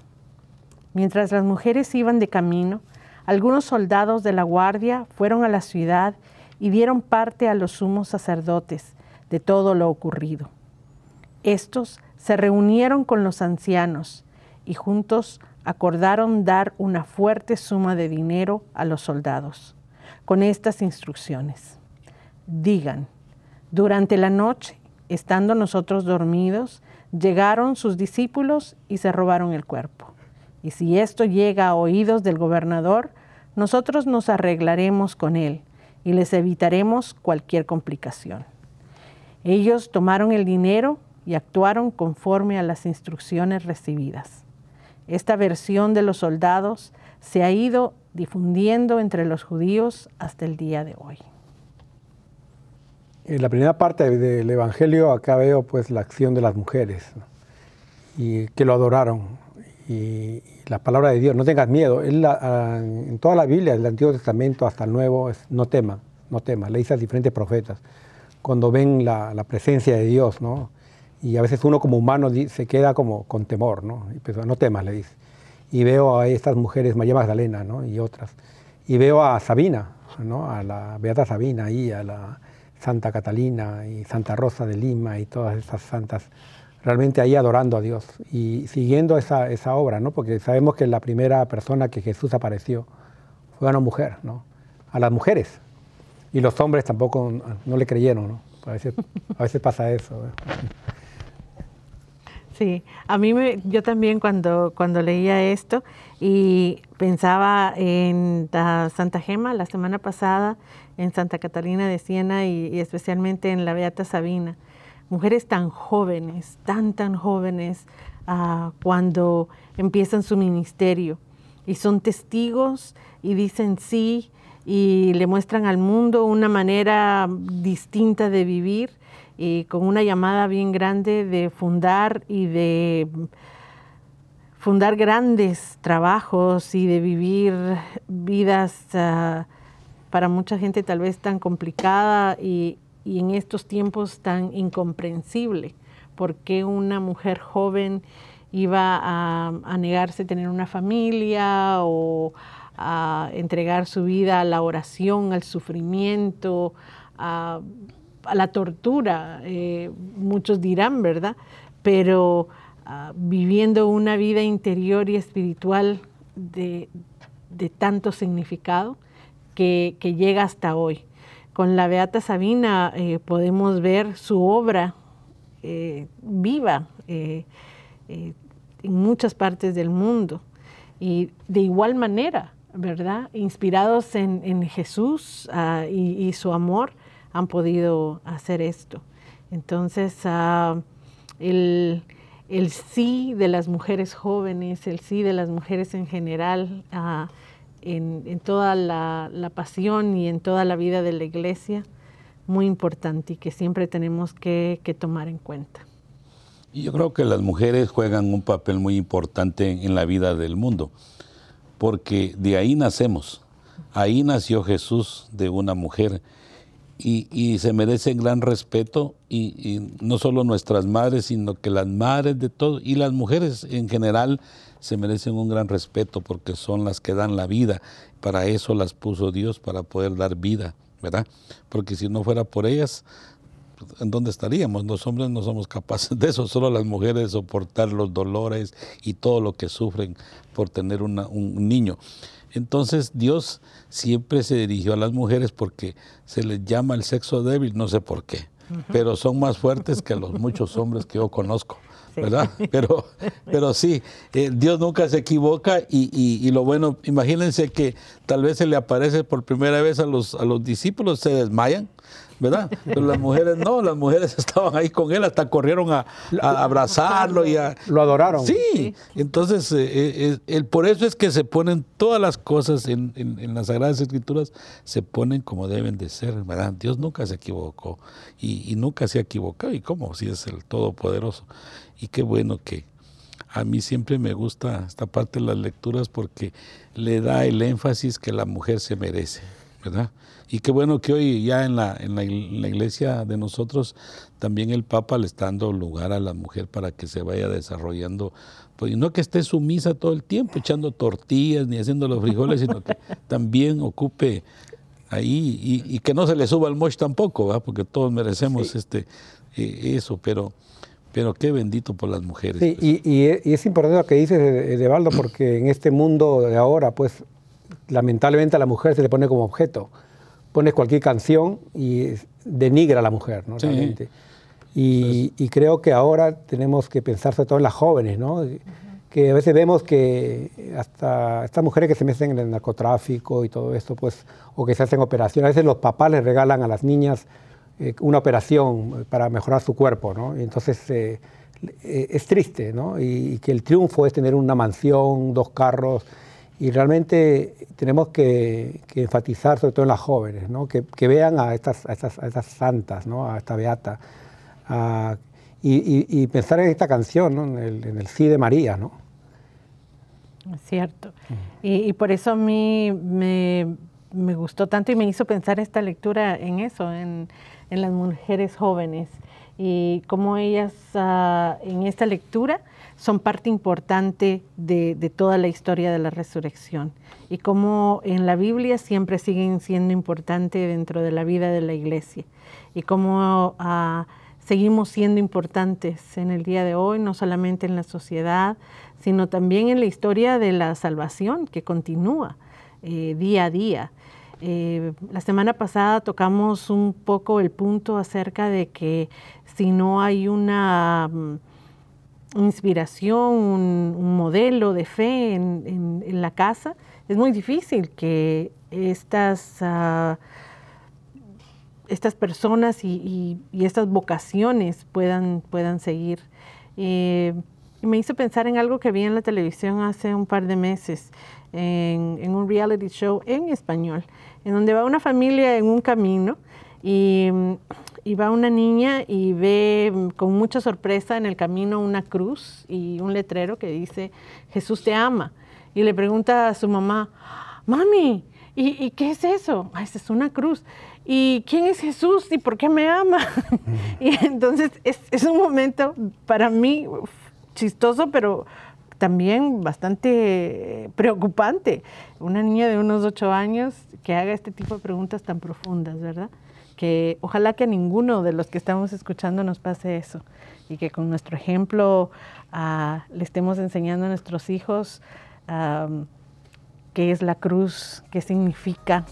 Mientras las mujeres iban de camino, algunos soldados de la guardia fueron a la ciudad y dieron parte a los sumos sacerdotes de todo lo ocurrido. Estos se reunieron con los ancianos y juntos acordaron dar una fuerte suma de dinero a los soldados, con estas instrucciones. Digan, durante la noche, estando nosotros dormidos, llegaron sus discípulos y se robaron el cuerpo. Y si esto llega a oídos del gobernador, nosotros nos arreglaremos con él y les evitaremos cualquier complicación. Ellos tomaron el dinero y actuaron conforme a las instrucciones recibidas. Esta versión de los soldados se ha ido difundiendo entre los judíos hasta el día de hoy. En la primera parte del Evangelio acá veo pues la acción de las mujeres y que lo adoraron y, la palabra de Dios, no tengas miedo. Ah, en toda la Biblia, del Antiguo Testamento hasta el Nuevo, no temas, no temas. Le dice a diferentes profetas cuando ven la, la presencia de Dios, ¿no? y a veces uno como humano se queda como con temor, ¿no? Y pues, no temas, le dice. Y veo a estas mujeres, María Magdalena, ¿no? Y otras. Y veo a Sabina, ¿no? A la Beata Sabina ahí, a la Santa Catalina y Santa Rosa de Lima y todas estas santas, realmente ahí adorando a Dios y siguiendo esa, esa obra, ¿no? Porque sabemos que la primera persona que Jesús apareció fue una mujer, ¿no? A las mujeres. Y los hombres tampoco no le creyeron, ¿no? A veces, a veces pasa eso. Sí, a mí yo también cuando, cuando leía esto y pensaba en Santa Gema la semana pasada, en Santa Catalina de Siena y, especialmente en la Beata Sabina, mujeres tan jóvenes, tan, tan jóvenes ah, cuando empiezan su ministerio. Y son testigos y dicen sí y le muestran al mundo una manera distinta de vivir y con una llamada bien grande de fundar y de fundar grandes trabajos y de vivir vidas ah, para mucha gente tal vez tan complicada y, en estos tiempos tan incomprensible. ¿Por qué una mujer joven iba a, a negarse a tener una familia o a entregar su vida a la oración, al sufrimiento, a a la tortura, eh, muchos dirán, ¿verdad? Pero ah, viviendo una vida interior y espiritual de, de tanto significado que, llega hasta hoy. Con la Beata Sabina eh, podemos ver su obra eh, viva en muchas partes del mundo y de igual manera, ¿verdad? Inspirados en, Jesús ah, y, su amor, han podido hacer esto. Entonces, ah, el, sí de las mujeres jóvenes, el sí de las mujeres en general, ah, en, toda la, pasión y en toda la vida de la iglesia, muy importante y que siempre tenemos que, tomar en cuenta. Yo creo que las mujeres juegan un papel muy importante en la vida del mundo, porque de ahí nacemos. Ahí nació Jesús de una mujer y, se merecen gran respeto y, no solo nuestras madres, sino que las madres de todos y las mujeres en general se merecen un gran respeto porque son las que dan la vida. Para eso las puso Dios, para poder dar vida, ¿verdad? Porque si no fuera por ellas, ¿en dónde estaríamos? Los hombres no somos capaces de eso, solo las mujeres soportar los dolores y todo lo que sufren por tener un niño. Entonces Dios siempre se dirigió a las mujeres porque se les llama el sexo débil, no sé por qué, pero son más fuertes que los muchos hombres que yo conozco. ¿Verdad? Pero, pero sí, eh, Dios nunca se equivoca y, y, lo bueno, imagínense que tal vez se le aparece por primera vez a los, a los discípulos, se desmayan, ¿verdad? Pero las mujeres no, las mujeres estaban ahí con él, hasta corrieron a, abrazarlo y a... Lo adoraron. Sí, entonces eh, eh, por eso es que se ponen todas las cosas en, las Sagradas Escrituras, se ponen como deben de ser, ¿verdad? Dios nunca se equivocó y, y nunca se ha equivocado, ¿y cómo? Si es el Todopoderoso. Y qué bueno que a mí siempre me gusta esta parte de las lecturas porque le da el énfasis que la mujer se merece, ¿verdad? Y qué bueno que hoy ya en la, en la, iglesia de nosotros también el Papa le está dando lugar a la mujer para que se vaya desarrollando, pues no que esté sumisa todo el tiempo echando tortillas ni haciendo los frijoles, sino que también ocupe ahí y, que no se le suba el moch tampoco, ¿verdad? porque todos merecemos este eh, eso, pero pero qué bendito por las mujeres. Sí, pues. y, es importante lo que dices, Edevaldo, porque en este mundo de ahora, pues lamentablemente a la mujer se le pone como objeto pones cualquier canción y denigra a la mujer, ¿no? Y, creo que ahora tenemos que pensar sobre todo en las jóvenes, ¿no? Que a veces vemos que hasta estas mujeres que se meten en el narcotráfico y todo esto, pues, o que se hacen operaciones, a veces los papás les regalan a las niñas eh, una operación para mejorar su cuerpo, ¿no? Y entonces eh, eh, es triste, ¿no? y que el triunfo es tener una mansión, dos carros, y realmente tenemos que, enfatizar, sobre todo en las jóvenes, ¿no? que, vean a estas, a estas, santas, ¿no? a esta beata, y, pensar en esta canción, ¿no? en, el, en, el, sí de María. ¿no? Cierto. Y, por eso a mí me, me, gustó tanto y me hizo pensar esta lectura en eso, en, las mujeres jóvenes, y cómo ellas ah, en esta lectura son parte importante de, toda la historia de la resurrección y como en la Biblia siempre siguen siendo importantes dentro de la vida de la iglesia y cómo ah, seguimos siendo importantes en el día de hoy, no solamente en la sociedad, sino también en la historia de la salvación que continúa eh, día a día. Eh, la semana pasada tocamos un poco el punto acerca de que si no hay una mm, inspiración, un, modelo de fe en, la casa, es muy difícil que estas, ah, estas personas y, estas vocaciones puedan, puedan seguir. Eh, me hizo pensar en algo que vi en la televisión hace un par de meses, en, en un reality show en español, en donde va una familia en un camino y y va una niña y ve con mucha sorpresa en el camino una cruz y un letrero que dice, Jesús te ama. Y le pregunta a su mamá, mami, ¿y, qué es eso? Ah, es una cruz. ¿Y quién es Jesús y por qué me ama? y entonces es, es, un momento para mí chistoso, pero también bastante preocupante. Una niña de unos ocho años que haga este tipo de preguntas tan profundas, ¿verdad? que ojalá que a ninguno de los que estamos escuchando nos pase eso y que con nuestro ejemplo ah, le estemos enseñando a nuestros hijos qué es la cruz, qué significa,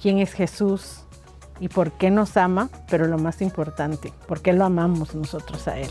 quién es Jesús y por qué nos ama, pero lo más importante, por qué lo amamos nosotros a Él.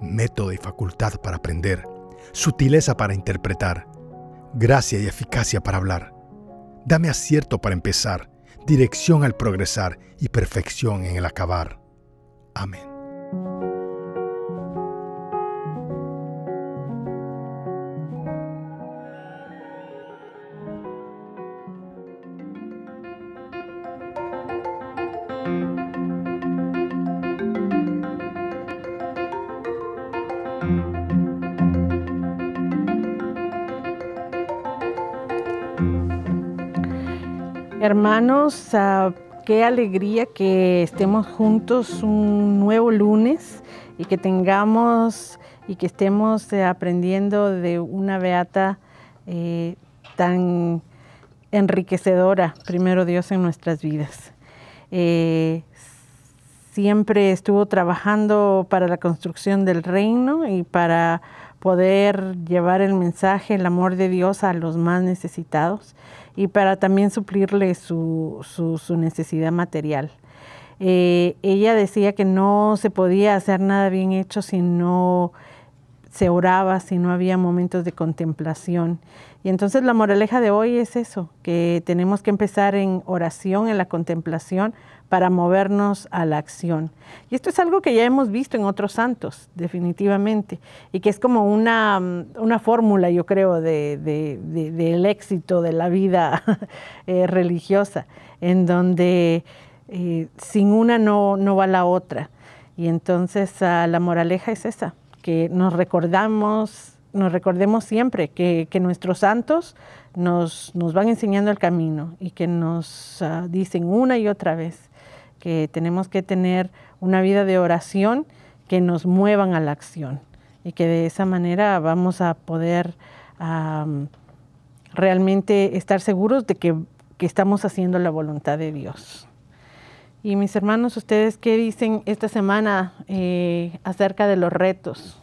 método y facultad para aprender, sutileza para interpretar, gracia y eficacia para hablar. Dame acierto para empezar, dirección al progresar y perfección en el acabar. Amén. Hermanos, qué alegría que estemos juntos un nuevo lunes y que tengamos y que estemos eh, aprendiendo de una beata eh, tan enriquecedora, primero Dios, en nuestras vidas. Eh, siempre estuvo trabajando para la construcción del reino y para poder llevar el mensaje, el amor de Dios a los más necesitados y para también suplirle su, necesidad material. Eh, ella decía que no se podía hacer nada bien hecho si no se oraba, si no había momentos de contemplación. Y entonces la moraleja de hoy es eso, que tenemos que empezar en oración, en la contemplación, para movernos a la acción. Y esto es algo que ya hemos visto en otros santos, definitivamente, y que es como una, una fórmula, yo creo, de, del éxito de la vida eh, religiosa, en donde eh, sin una no, no va la otra. Y entonces ah, la moraleja es esa, que nos recordamos, nos recordemos siempre que, que nuestros santos nos, nos, van enseñando el camino y que nos ah, dicen una y otra vez que tenemos que tener una vida de oración que nos muevan a la acción y que de esa manera vamos a poder realmente estar seguros de que, estamos haciendo la voluntad de Dios. Y mis hermanos, ¿ustedes qué dicen esta semana eh, acerca de los retos?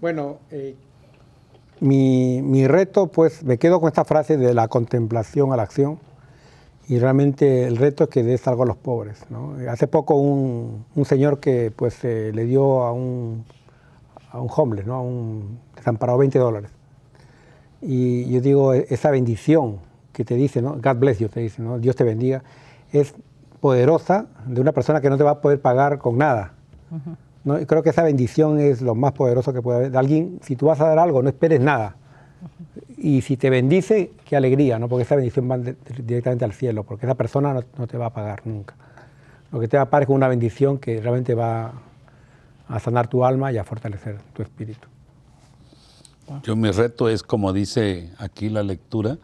Bueno, eh, mi, mi, reto, pues me quedo con esta frase de la contemplación a la acción y realmente el reto es que des algo a los pobres. Hace poco un, un, señor que pues eh, le dio a un, a un homeless, ¿no? a un desamparado 20 dólares. Y yo digo, e, esa bendición que te dice, ¿no? God bless you, te dice, ¿no? Dios te bendiga, es poderosa de una persona que no te va a poder pagar con nada. ¿no? Y creo que esa bendición es lo más poderoso que puede haber. De alguien, si tú vas a dar algo, no esperes nada y si te bendice, qué alegría, ¿no? porque esa bendición va directamente al cielo, porque esa persona no, te va a pagar nunca. Lo que te va a pagar es una bendición que realmente va a sanar tu alma y a fortalecer tu espíritu. Yo mi reto es, como dice aquí la lectura,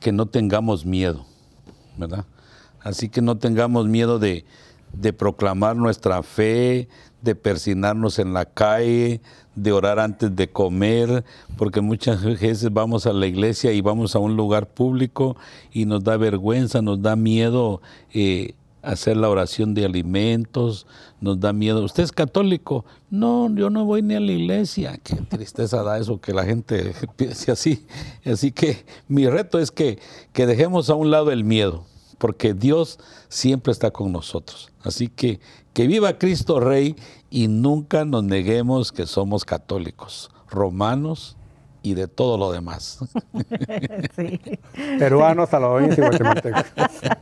que no tengamos miedo, ¿verdad? Así que no tengamos miedo de, proclamar nuestra fe, de persinarnos en la calle, de orar antes de comer, porque muchas veces vamos a la iglesia y vamos a un lugar público y nos da vergüenza, nos da miedo eh, hacer la oración de alimentos, nos da miedo. ¿Usted es católico? No, yo no voy ni a la iglesia. Qué tristeza da eso que la gente piense así. Así que mi reto es que dejemos a un lado el miedo, porque Dios siempre está con nosotros. Así que que viva Cristo Rey y nunca nos neguemos que somos católicos, romanos y de todo lo demás. Sí. Peruanos, salvadoreños y guatemaltecos.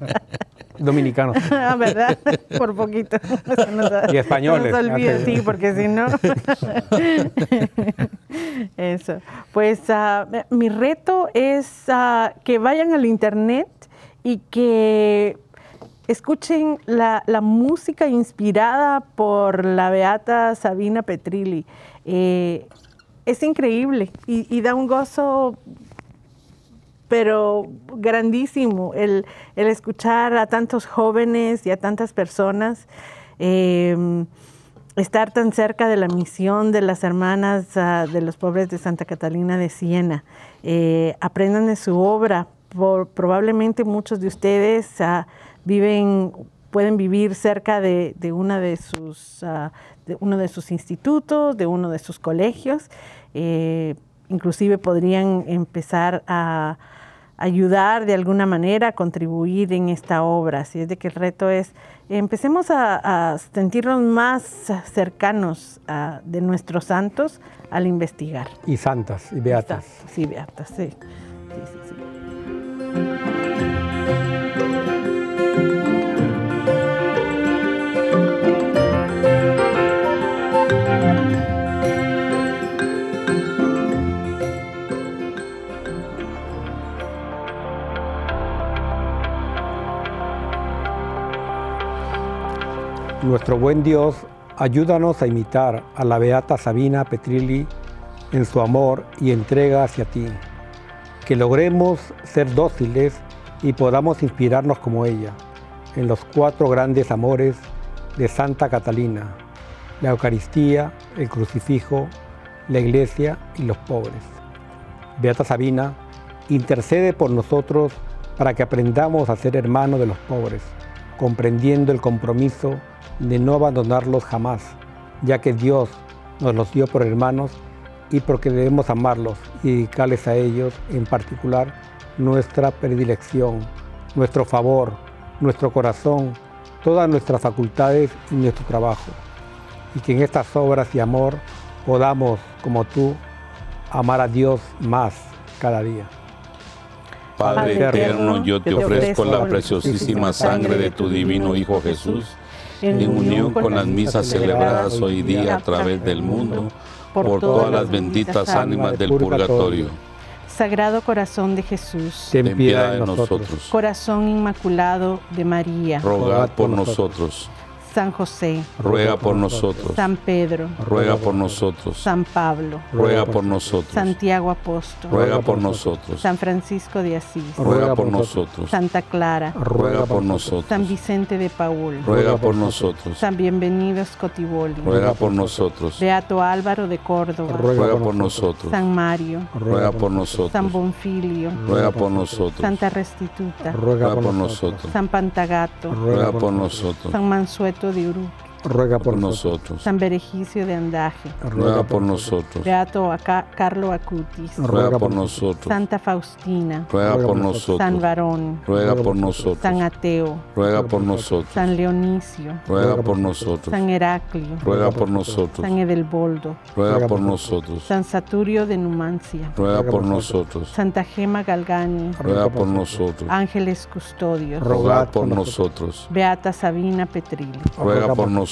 Dominicanos. Ah, ¿verdad? Por poquito. y españoles. No se olvide, sí, porque si no. Eso. Pues ah, mi reto es ah, que vayan al internet y que escuchen la, música inspirada por la beata Sabina Petrilli. Eh, es increíble y, da un gozo, pero grandísimo, el, escuchar a tantos jóvenes y a tantas personas. Eh, estar tan cerca de la misión de las hermanas ah, de los pobres de Santa Catalina de Siena. Eh, aprendan de su obra. Probablemente muchos de ustedes ah, viven, pueden vivir cerca de, una de sus, ah, uno de sus institutos, de uno de sus colegios. Eh, inclusive podrían empezar a ayudar de alguna manera, a contribuir en esta obra. Así es de que el reto es, empecemos a, sentirnos más cercanos de nuestros santos al investigar. Y santas, y beatas. Sí, beatas, sí, Nuestro buen Dios, ayúdanos a imitar a la beata Sabina Petrilli en su amor y entrega hacia ti. Que logremos ser dóciles y podamos inspirarnos como ella en los cuatro grandes amores de Santa Catalina, la Eucaristía, el crucifijo, la iglesia y los pobres. Beata Sabina, intercede por nosotros para que aprendamos a ser hermanos de los pobres, comprendiendo el compromiso de no abandonarlos jamás, ya que Dios nos los dio por hermanos y porque debemos amarlos y dedicarles a ellos en particular nuestra predilección, nuestro favor, nuestro corazón, todas nuestras facultades y nuestro trabajo. Y que en estas obras y amor podamos, como tú, amar a Dios más cada día. Padre eterno, yo te ofrezco la preciosísima sangre de tu divino Hijo Jesús en unión con las misas celebradas hoy día a través del mundo, por todas las benditas ánimas del purgatorio. Sagrado Corazón de Jesús, ten piedad de nosotros. Corazón Inmaculado de María, rogad por nosotros. San José, ruega por nosotros. San Pedro, ruega por nosotros. San Pablo, ruega por nosotros. Santiago Apóstol, ruega por nosotros. San Francisco de Asís, ruega por nosotros. Santa Clara, ruega por nosotros. San Vicente de Paul, ruega por nosotros. San Bienvenido Scotiboli, ruega por nosotros. Beato Álvaro de Córdoba, ruega por nosotros. San Mario, ruega por nosotros. San Bonfilio, ruega por nosotros. Santa Restituta, ruega por nosotros. San Pantagato, ruega por nosotros. San Mansueto de Uru, ruega por nosotros. San Berejicio de Andaje, ruega por nosotros. Beato Acá, Carlo Acutis, ruega por nosotros. Santa Faustina, ruega por nosotros. San Varón, ruega por nosotros. San Ateo, ruega por nosotros. San Leonicio, ruega por nosotros. San Heraclio, ruega por nosotros. San Edelboldo, ruega por nosotros. San Saturio de Numancia, ruega por nosotros. Santa Gema Galgani, ruega por nosotros. Ángeles Custodios, ruega por nosotros. Beata Sabina Petrilli, ruega por nosotros